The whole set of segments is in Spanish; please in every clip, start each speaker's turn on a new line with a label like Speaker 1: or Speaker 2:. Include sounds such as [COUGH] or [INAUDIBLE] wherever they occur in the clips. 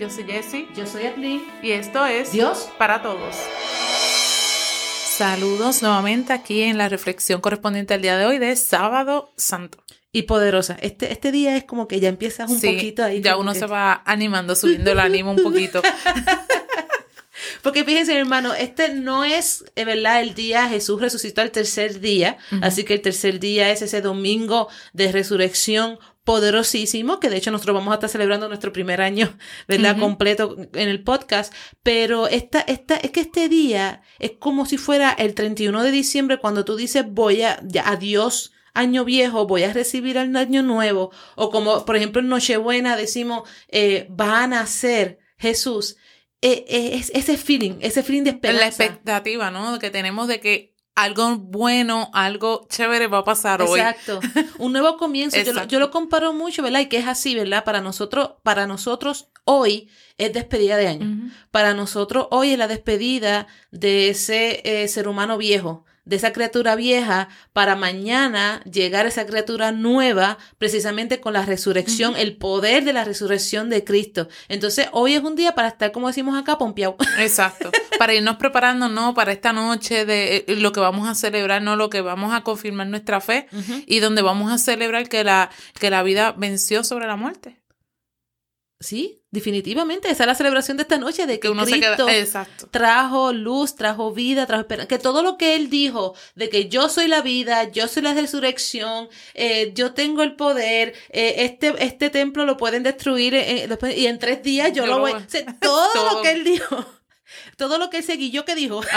Speaker 1: Yo soy Jessie.
Speaker 2: Yo soy Atlin.
Speaker 1: Y esto es
Speaker 2: Dios
Speaker 1: para todos. Saludos nuevamente aquí en la reflexión correspondiente al día de hoy de Sábado Santo.
Speaker 2: Y poderosa. Este, este día es como que ya empiezas un poquito ahí.
Speaker 1: Ya uno se va animando, subiendo el ánimo un [LAUGHS] poquito. [LAUGHS]
Speaker 2: Porque fíjense, hermano, este no es, eh, ¿verdad? El día Jesús resucitó el tercer día. Así que el tercer día es ese domingo de resurrección poderosísimo, que de hecho nosotros vamos a estar celebrando nuestro primer año, ¿verdad? Completo en el podcast, pero esta, esta, es que este día es como si fuera el 31 de diciembre cuando tú dices voy a, ya, adiós año viejo, voy a recibir el año nuevo, o como por ejemplo en Nochebuena decimos, eh, va a nacer Jesús. Eh, eh, es, ese feeling, ese feeling de esperanza.
Speaker 1: La expectativa, ¿no? Que tenemos de que algo bueno, algo chévere va a pasar
Speaker 2: hoy. Exacto. Un nuevo comienzo. yo, lo, comparo mucho, ¿verdad? Y que es así, ¿verdad? Para nosotros, para nosotros hoy es despedida de año. Para nosotros hoy es la despedida de ese eh, ser humano viejo, de esa criatura vieja para mañana llegar a esa criatura nueva precisamente con la resurrección, el poder de la resurrección de Cristo. Entonces hoy es un día para estar, como decimos acá, pompeado. [LAUGHS]
Speaker 1: Exacto, para irnos preparando, ¿no? Para esta noche de eh, lo que vamos a celebrar, ¿no? Lo que vamos a confirmar nuestra fe y donde vamos a celebrar que la, que la vida venció sobre la muerte.
Speaker 2: Sí, definitivamente. Esa es la celebración de esta noche, de que, uno Cristo trajo luz, trajo vida, trajo esperanza. Que todo lo que Él dijo, de que yo soy la vida, yo soy la resurrección, eh, yo tengo el poder, eh, este, este templo lo pueden destruir eh, y en tres días yo, lo voy... [LAUGHS] todo, lo que Él dijo, todo lo que Él seguía, que dijo. [LAUGHS]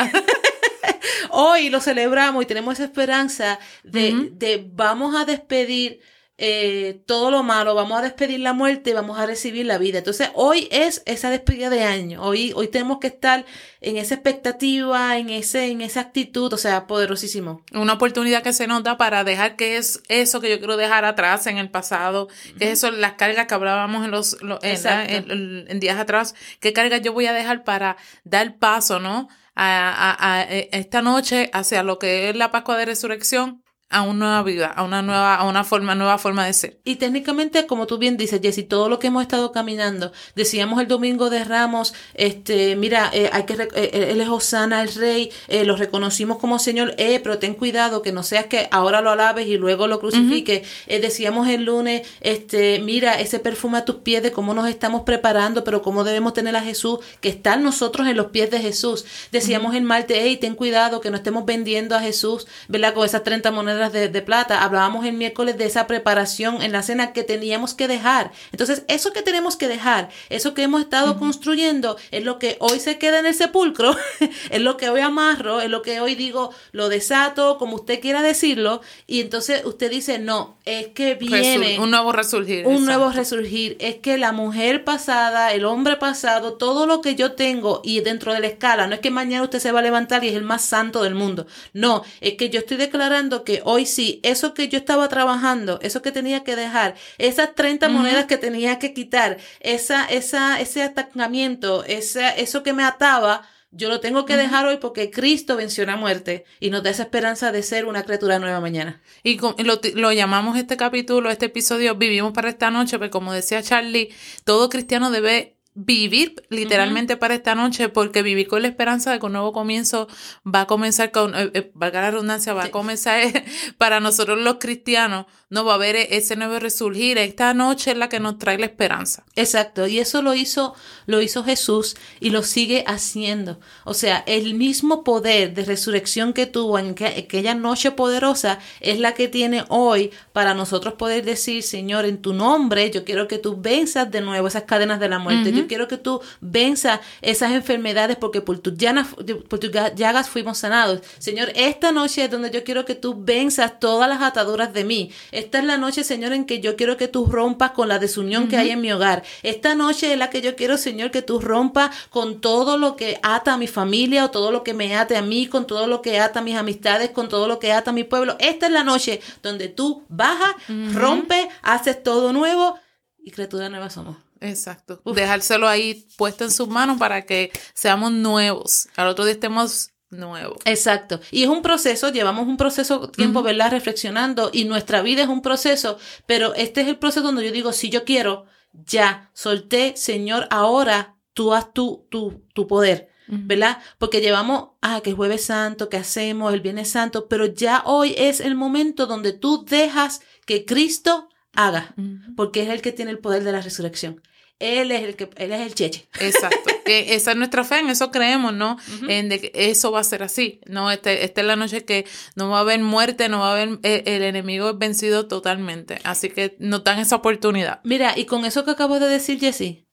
Speaker 2: Hoy lo celebramos y tenemos esa esperanza de, de vamos a despedir eh, todo lo malo, vamos a despedir la muerte y vamos a recibir la vida. Entonces, hoy es esa despedida de año. Hoy, hoy tenemos que estar en esa expectativa, en, ese, en esa actitud, o sea, poderosísimo.
Speaker 1: Una oportunidad que se nota para dejar que es eso que yo quiero dejar atrás en el pasado, que es eso, las cargas que hablábamos en los, en, días atrás, qué cargas yo voy a dejar para dar paso, ¿no? A, a esta noche hacia lo que es la Pascua de Resurrección a una nueva vida, a una nueva, a una forma, nueva forma de ser.
Speaker 2: Y técnicamente, como tú bien dices, Jessy, todo lo que hemos estado caminando, decíamos el domingo de Ramos, este, mira, eh, hay que, eh, él es Osana, el rey, eh, lo reconocimos como Señor, eh, pero ten cuidado que no seas que ahora lo alabes y luego lo crucifiques. decíamos el lunes, este, mira, ese perfume a tus pies de cómo nos estamos preparando, pero cómo debemos tener a Jesús, que está nosotros en los pies de Jesús. Decíamos el martes, hey, ten cuidado que no estemos vendiendo a Jesús, ¿verdad? Con esas 30 monedas de, plata. Hablábamos el miércoles de esa preparación en la cena que teníamos que dejar. Entonces, eso que tenemos que dejar, eso que hemos estado construyendo, es lo que hoy se queda en el sepulcro, [LAUGHS] es lo que hoy amarro, es lo que hoy digo, lo desato, como usted quiera decirlo, y entonces usted dice, no, es que viene
Speaker 1: un nuevo resurgir.
Speaker 2: Un nuevo resurgir. Es que la mujer pasada, el hombre pasado, todo lo que yo tengo y dentro de la escala, no es que mañana usted se va a levantar y es el más santo del mundo. No, es que yo estoy declarando que hoy sí, eso que yo estaba trabajando, eso que tenía que dejar, esas 30 monedas que tenía que quitar, esa, esa, ese atacamiento, esa, eso que me ataba, yo lo tengo que dejar hoy porque Cristo venció la muerte y nos da esa esperanza de ser una criatura nueva mañana.
Speaker 1: Y lo, lo, llamamos este capítulo, este episodio, vivimos para esta noche, porque como decía Charlie, todo cristiano debe vivir literalmente para esta noche, porque vivir con la esperanza de que un nuevo comienzo va a comenzar con, eh, eh, valga la redundancia, va a comenzar [LAUGHS] para nosotros los cristianos, no va a haber ese nuevo resurgir. Esta noche es la que nos trae la esperanza.
Speaker 2: Exacto, y eso lo hizo, lo hizo Jesús y lo sigue haciendo. O sea, el mismo poder de resurrección que tuvo en aquella noche poderosa es la que tiene hoy para nosotros poder decir, Señor, en tu nombre, yo quiero que tú venzas de nuevo esas cadenas de la muerte quiero que tú venzas esas enfermedades porque por tus, llagas, por tus llagas fuimos sanados. Señor, esta noche es donde yo quiero que tú venzas todas las ataduras de mí. Esta es la noche, Señor, en que yo quiero que tú rompas con la desunión que hay en mi hogar. Esta noche es la que yo quiero, Señor, que tú rompas con todo lo que ata a mi familia o todo lo que me ate a mí, con todo lo que ata a mis amistades, con todo lo que ata a mi pueblo. Esta es la noche donde tú bajas, rompes, haces todo nuevo y criatura nueva somos.
Speaker 1: Exacto. Dejárselo ahí puesto en sus manos para que seamos nuevos. Al otro día estemos nuevos.
Speaker 2: Exacto. Y es un proceso, llevamos un proceso tiempo, ¿verdad? Reflexionando y nuestra vida es un proceso, pero este es el proceso donde yo digo, si yo quiero ya, solté, Señor, ahora tú haz tu, tu, tu poder. ¿verdad? Porque llevamos, ah, que es jueves santo, que hacemos el viernes santo, pero ya hoy es el momento donde tú dejas que Cristo haga, porque es el que tiene el poder de la resurrección. Él es el que, él es el cheche.
Speaker 1: Exacto. [LAUGHS] que esa es nuestra fe, en eso creemos, ¿no? En de que eso va a ser así. No, este, esta es la noche que no va a haber muerte, no va a haber, eh, el, enemigo es vencido totalmente. Así que nos dan esa oportunidad.
Speaker 2: Mira, y con eso que acabo de decir, Jesse,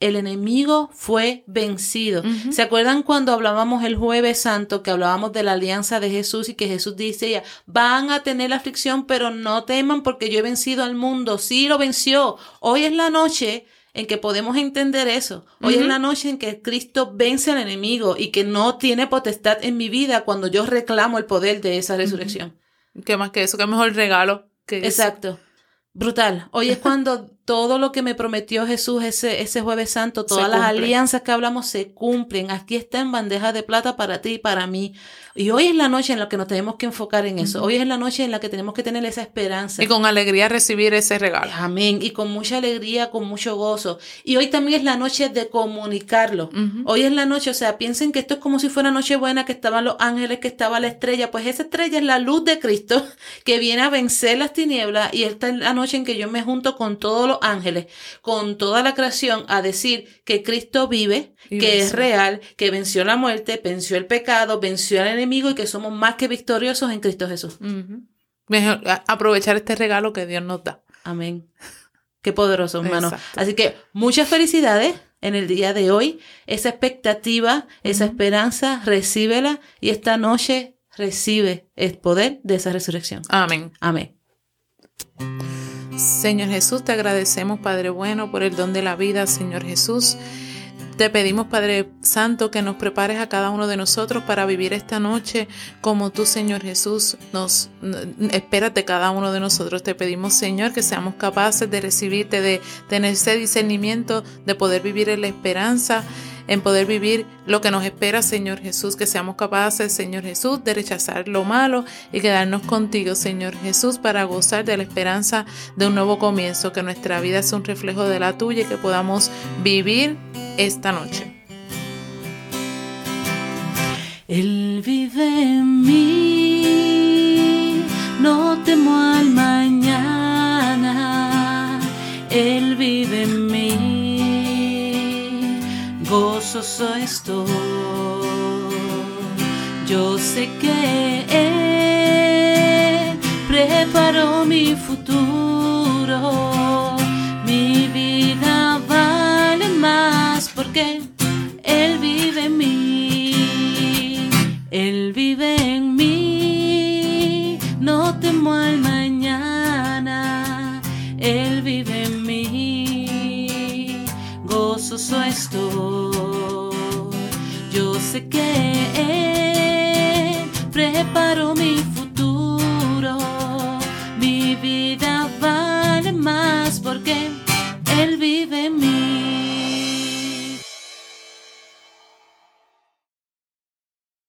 Speaker 2: el enemigo fue vencido. ¿Se acuerdan cuando hablábamos el jueves santo, que hablábamos de la alianza de Jesús y que Jesús dice, van a tener aflicción, pero no teman porque yo he vencido al mundo. Sí, lo venció. Hoy es la noche en que podemos entender eso. Hoy es la noche en que Cristo vence al enemigo y que no tiene potestad en mi vida cuando yo reclamo el poder de esa resurrección.
Speaker 1: ¿Qué más que eso? ¿Qué mejor regalo que
Speaker 2: Exacto. Brutal. Hoy es cuando todo lo que me prometió Jesús ese, ese jueves santo, todas las alianzas que hablamos se cumplen. Aquí está en bandeja de plata para ti y para mí. Y hoy es la noche en la que nos tenemos que enfocar en eso. Hoy es la noche en la que tenemos que tener esa esperanza.
Speaker 1: Y con alegría recibir ese regalo.
Speaker 2: Amén. Y con mucha alegría, con mucho gozo. Y hoy también es la noche de comunicarlo. Hoy es la noche, o sea, piensen que esto es como si fuera noche buena, que estaban los ángeles, que estaba la estrella. Pues esa estrella es la luz de Cristo [LAUGHS] que viene a vencer las tinieblas. Y esta es la noche en que yo me junto con todos los ángeles, con toda la creación, a decir que Cristo vive, que es real, que venció la muerte, venció el pecado, venció al enemigo y que somos más que victoriosos en Cristo Jesús.
Speaker 1: Mejor aprovechar este regalo que Dios nos da.
Speaker 2: Amén. Qué poderoso, hermano. Así que muchas felicidades en el día de hoy. Esa expectativa, esa esperanza, recíbela y esta noche recibe el poder de esa resurrección.
Speaker 1: Amén.
Speaker 2: Amén.
Speaker 1: Señor Jesús, te agradecemos, Padre bueno, por el don de la vida, Señor Jesús. Te pedimos, Padre Santo, que nos prepares a cada uno de nosotros para vivir esta noche como tú, Señor Jesús, nos esperas de cada uno de nosotros. Te pedimos, Señor, que seamos capaces de recibirte, de tener ese discernimiento, de poder vivir en la esperanza en poder vivir lo que nos espera, Señor Jesús, que seamos capaces, Señor Jesús, de rechazar lo malo y quedarnos contigo, Señor Jesús, para gozar de la esperanza de un nuevo comienzo, que nuestra vida sea un reflejo de la tuya y que podamos vivir esta noche.
Speaker 2: Él vive en mí, no temo al mañana, gozoso estoy. Yo sé que Él preparó mi futuro. Que